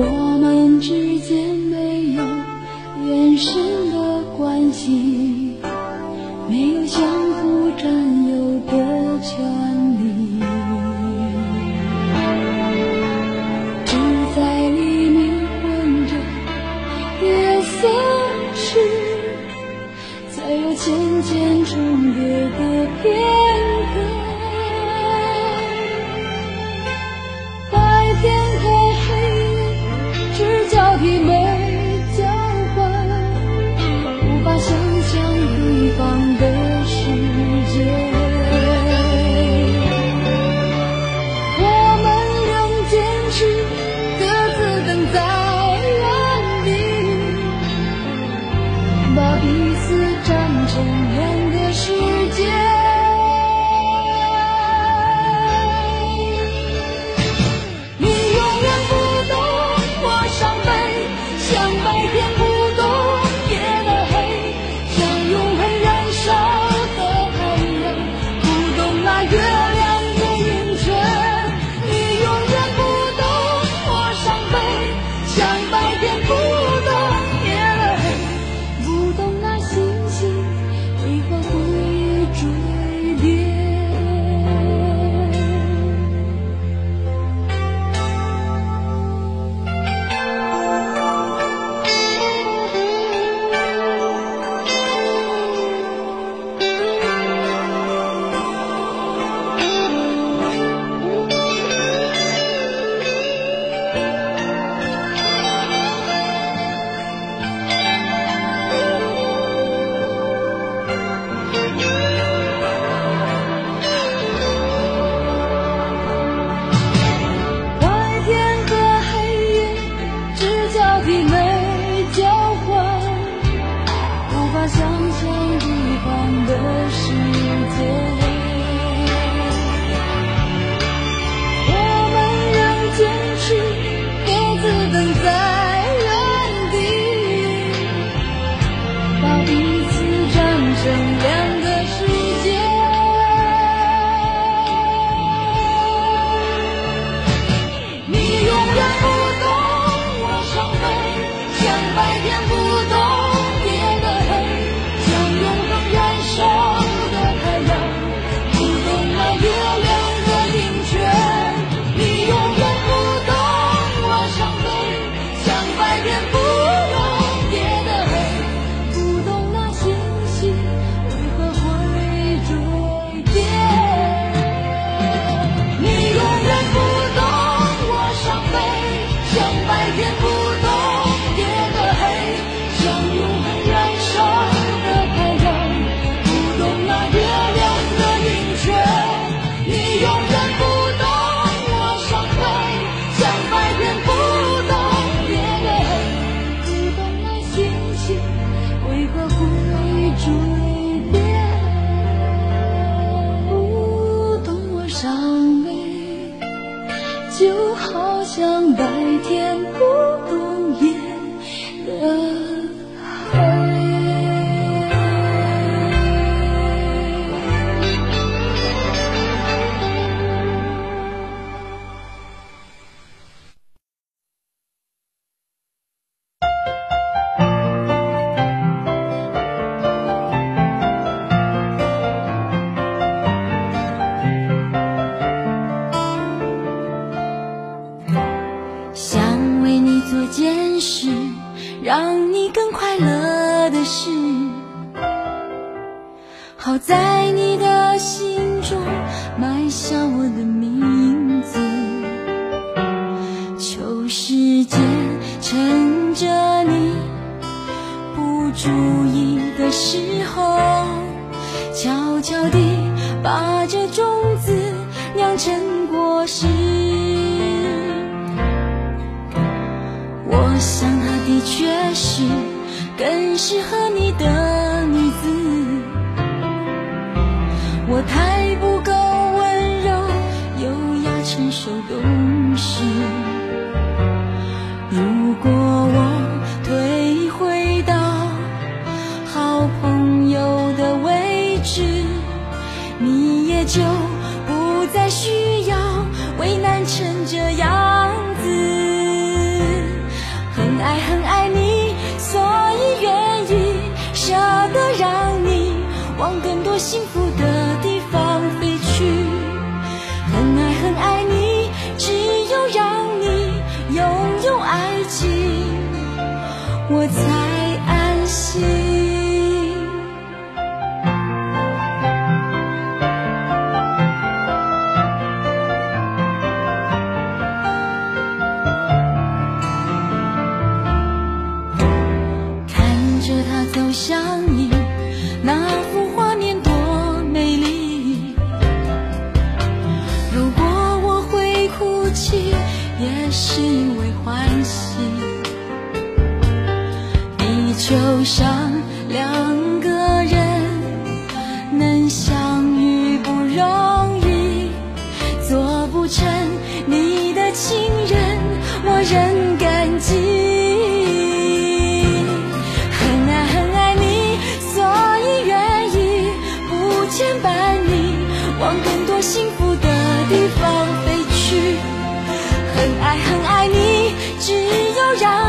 我们之间没有延伸的关系没有相互占有的权利。只在黎明混着夜色时才又渐渐重一次战争，两个世。千百遍不懂在你的心中埋下我的名字求时间趁着你不注意的时候悄悄地把这种子酿成果实。我想她的确是更适合你的女子。我太不够温柔优雅成熟懂成你的情人，我仍感激。很爱很爱你，所以愿意不牵绊你，往更多幸福的地方飞去。很爱很爱你，只有让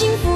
幸福